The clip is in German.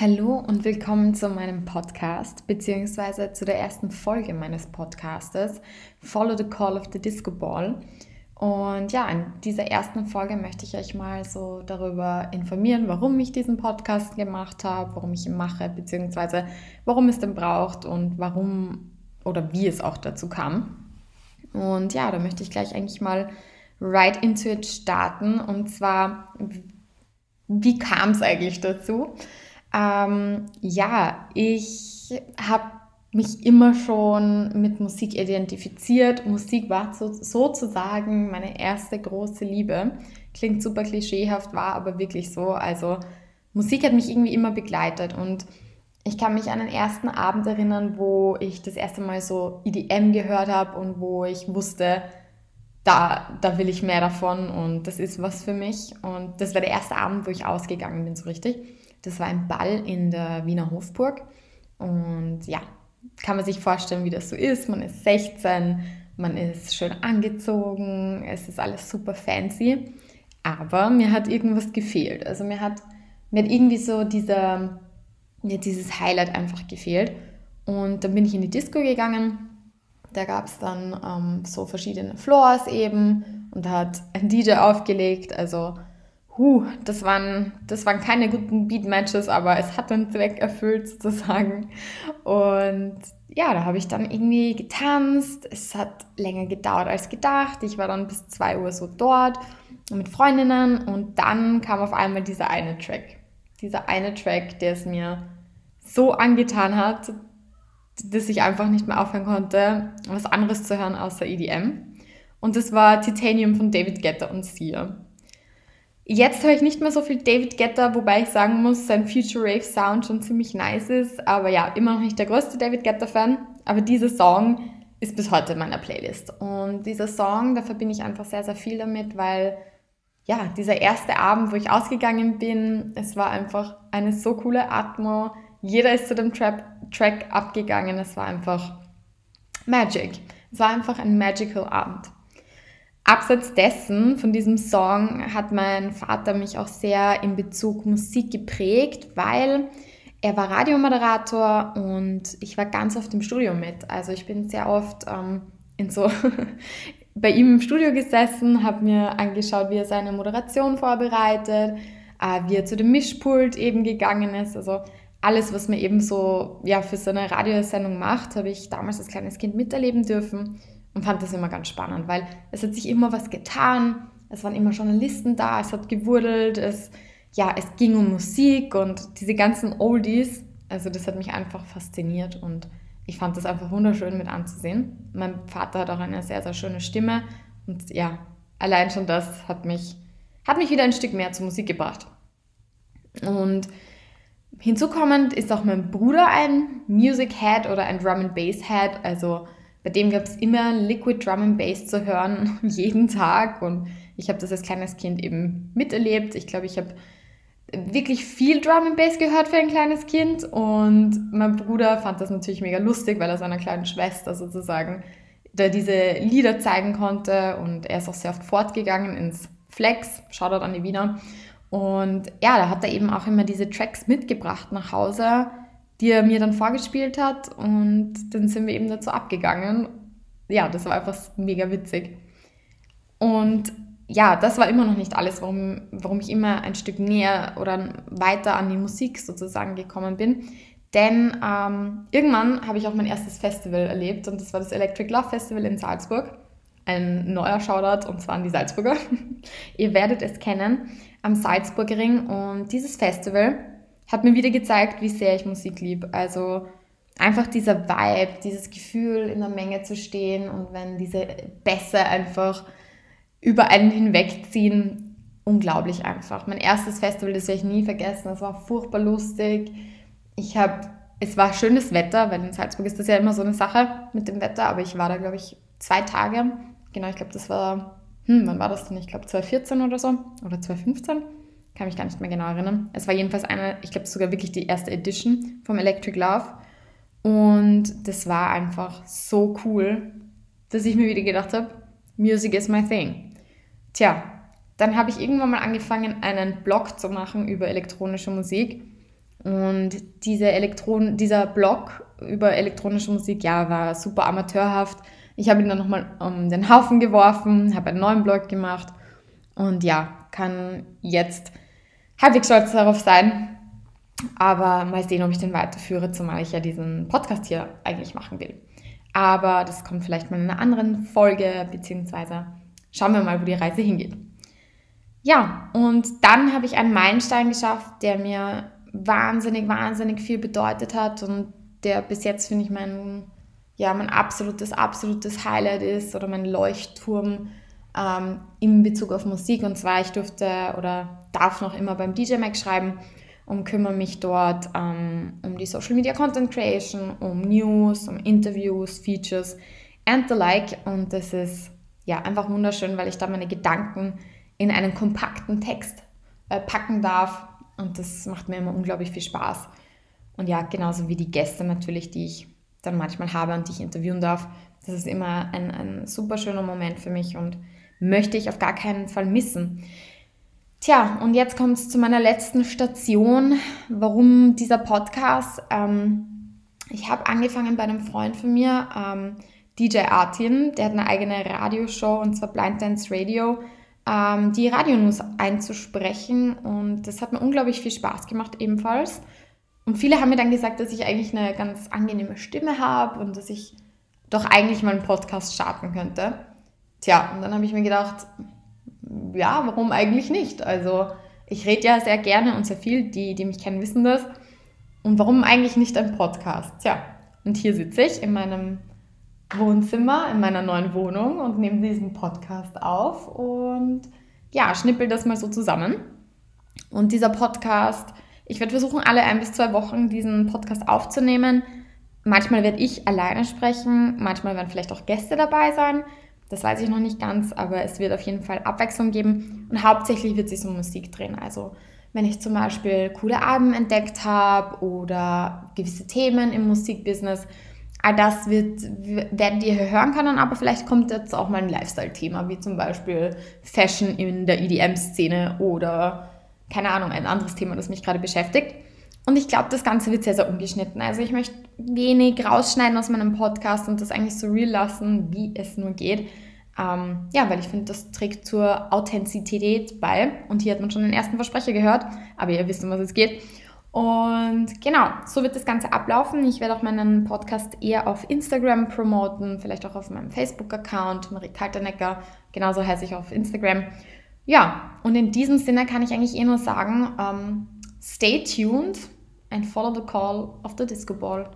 Hallo und willkommen zu meinem Podcast, beziehungsweise zu der ersten Folge meines Podcastes, Follow the Call of the Disco Ball. Und ja, in dieser ersten Folge möchte ich euch mal so darüber informieren, warum ich diesen Podcast gemacht habe, warum ich ihn mache, beziehungsweise warum es denn braucht und warum oder wie es auch dazu kam. Und ja, da möchte ich gleich eigentlich mal right into it starten. Und zwar, wie kam es eigentlich dazu? Ähm, ja, ich habe mich immer schon mit Musik identifiziert. Musik war so, sozusagen meine erste große Liebe. Klingt super klischeehaft, war aber wirklich so. Also Musik hat mich irgendwie immer begleitet und ich kann mich an den ersten Abend erinnern, wo ich das erste Mal so EDM gehört habe und wo ich wusste, da, da will ich mehr davon und das ist was für mich. Und das war der erste Abend, wo ich ausgegangen bin, so richtig. Das war ein Ball in der Wiener Hofburg. Und ja, kann man sich vorstellen, wie das so ist. Man ist 16, man ist schön angezogen, es ist alles super fancy. Aber mir hat irgendwas gefehlt. Also mir hat, mir hat irgendwie so dieser, mir dieses Highlight einfach gefehlt. Und dann bin ich in die Disco gegangen. Da gab es dann ähm, so verschiedene Floors eben und da hat ein DJ aufgelegt. Also huh, das waren, das waren keine guten Beat-Matches, aber es hat den Zweck erfüllt sozusagen. Und ja, da habe ich dann irgendwie getanzt. Es hat länger gedauert als gedacht. Ich war dann bis 2 Uhr so dort mit Freundinnen und dann kam auf einmal dieser eine Track. Dieser eine Track, der es mir so angetan hat, dass ich einfach nicht mehr aufhören konnte, was anderes zu hören außer EDM. Und das war Titanium von David Guetta und Sia. Jetzt höre ich nicht mehr so viel David Guetta, wobei ich sagen muss, sein Future Rave Sound schon ziemlich nice ist. Aber ja, immer noch nicht der größte David Guetta-Fan. Aber dieser Song ist bis heute in meiner Playlist. Und dieser Song, da verbinde ich einfach sehr, sehr viel damit, weil ja, dieser erste Abend, wo ich ausgegangen bin, es war einfach eine so coole Atmo. Jeder ist zu dem Trap Track abgegangen. Es war einfach Magic. Es war einfach ein magical Abend. Abseits dessen, von diesem Song, hat mein Vater mich auch sehr in Bezug Musik geprägt, weil er war Radiomoderator und ich war ganz oft im Studio mit. Also ich bin sehr oft ähm, in so bei ihm im Studio gesessen, habe mir angeschaut, wie er seine Moderation vorbereitet, äh, wie er zu dem Mischpult eben gegangen ist. Also alles, was man eben so ja, für so eine Radiosendung macht, habe ich damals als kleines Kind miterleben dürfen und fand das immer ganz spannend, weil es hat sich immer was getan, es waren immer Journalisten da, es hat gewurdelt, es, ja, es ging um Musik und diese ganzen Oldies, also das hat mich einfach fasziniert und ich fand das einfach wunderschön mit anzusehen. Mein Vater hat auch eine sehr, sehr schöne Stimme und ja, allein schon das hat mich, hat mich wieder ein Stück mehr zur Musik gebracht. Und hinzukommend ist auch mein Bruder ein Music Head oder ein Drum and Bass Head, also bei dem gab es immer Liquid Drum and Bass zu hören, jeden Tag. Und ich habe das als kleines Kind eben miterlebt. Ich glaube, ich habe wirklich viel Drum and Bass gehört für ein kleines Kind. Und mein Bruder fand das natürlich mega lustig, weil er seiner kleinen Schwester sozusagen da diese Lieder zeigen konnte. Und er ist auch sehr oft fortgegangen ins Flex. Shoutout an die Wiener. Und ja, da hat er eben auch immer diese Tracks mitgebracht nach Hause die er mir dann vorgespielt hat und dann sind wir eben dazu abgegangen. Ja, das war einfach mega witzig. Und ja, das war immer noch nicht alles, warum, warum ich immer ein Stück näher oder weiter an die Musik sozusagen gekommen bin. Denn ähm, irgendwann habe ich auch mein erstes Festival erlebt und das war das Electric Love Festival in Salzburg. Ein neuer Shoutout und zwar an die Salzburger. Ihr werdet es kennen am Salzburgering und dieses Festival hat mir wieder gezeigt, wie sehr ich Musik liebe. Also einfach dieser Vibe, dieses Gefühl, in der Menge zu stehen und wenn diese Bässe einfach über einen hinwegziehen, unglaublich einfach. Mein erstes Festival, das werde ich nie vergessen, es war furchtbar lustig. Ich habe, es war schönes Wetter, weil in Salzburg ist das ja immer so eine Sache mit dem Wetter, aber ich war da, glaube ich, zwei Tage. Genau, ich glaube, das war, hm, wann war das denn? Ich glaube 2014 oder so oder 2015 kann mich gar nicht mehr genau erinnern. Es war jedenfalls eine, ich glaube sogar wirklich die erste Edition vom Electric Love. Und das war einfach so cool, dass ich mir wieder gedacht habe, Music is my thing. Tja, dann habe ich irgendwann mal angefangen, einen Blog zu machen über elektronische Musik. Und diese Elektron dieser Blog über elektronische Musik, ja, war super amateurhaft. Ich habe ihn dann nochmal um den Haufen geworfen, habe einen neuen Blog gemacht und ja, kann jetzt halbwegs stolz darauf sein. Aber mal sehen, ob ich den weiterführe, zumal ich ja diesen Podcast hier eigentlich machen will. Aber das kommt vielleicht mal in einer anderen Folge, beziehungsweise schauen wir mal, wo die Reise hingeht. Ja, und dann habe ich einen Meilenstein geschafft, der mir wahnsinnig, wahnsinnig viel bedeutet hat und der bis jetzt, finde ich, mein, ja, mein absolutes, absolutes Highlight ist oder mein Leuchtturm ähm, in Bezug auf Musik. Und zwar, ich durfte oder darf noch immer beim DJ Mac schreiben und kümmere mich dort ähm, um die Social Media Content Creation, um News, um Interviews, Features and the like. Und das ist ja einfach wunderschön, weil ich da meine Gedanken in einen kompakten Text äh, packen darf. Und das macht mir immer unglaublich viel Spaß. Und ja, genauso wie die Gäste natürlich, die ich dann manchmal habe und die ich interviewen darf. Das ist immer ein, ein super schöner Moment für mich und möchte ich auf gar keinen Fall missen. Tja, und jetzt kommt es zu meiner letzten Station. Warum dieser Podcast? Ähm, ich habe angefangen bei einem Freund von mir, ähm, DJ Artin, der hat eine eigene Radioshow und zwar Blind Dance Radio, ähm, die Radionews einzusprechen und das hat mir unglaublich viel Spaß gemacht ebenfalls. Und viele haben mir dann gesagt, dass ich eigentlich eine ganz angenehme Stimme habe und dass ich doch eigentlich mal einen Podcast starten könnte. Tja, und dann habe ich mir gedacht, ja, warum eigentlich nicht? Also ich rede ja sehr gerne und sehr viel, die, die mich kennen, wissen das. Und warum eigentlich nicht ein Podcast? Tja, und hier sitze ich in meinem Wohnzimmer, in meiner neuen Wohnung und nehme diesen Podcast auf und ja, schnippel das mal so zusammen. Und dieser Podcast ich werde versuchen, alle ein bis zwei Wochen diesen Podcast aufzunehmen. Manchmal werde ich alleine sprechen, manchmal werden vielleicht auch Gäste dabei sein. Das weiß ich noch nicht ganz, aber es wird auf jeden Fall Abwechslung geben. Und hauptsächlich wird sich um Musik drehen. Also wenn ich zum Beispiel coole Alben entdeckt habe oder gewisse Themen im Musikbusiness, all das wird, werdet ihr hier hören können, aber vielleicht kommt jetzt auch mal ein Lifestyle-Thema, wie zum Beispiel Fashion in der EDM-Szene oder keine Ahnung, ein anderes Thema, das mich gerade beschäftigt. Und ich glaube, das Ganze wird sehr, sehr ungeschnitten. Also ich möchte wenig rausschneiden aus meinem Podcast und das eigentlich so real lassen, wie es nur geht. Ähm, ja, weil ich finde, das trägt zur Authentizität bei. Und hier hat man schon den ersten Versprecher gehört, aber ihr wisst, um was es geht. Und genau, so wird das Ganze ablaufen. Ich werde auch meinen Podcast eher auf Instagram promoten, vielleicht auch auf meinem Facebook-Account, Marie Kaltenecker. Genauso heiße ich auf Instagram. Ja, und in diesem Sinne kann ich eigentlich eh nur sagen, ähm, stay tuned and follow the call of the Disco Ball.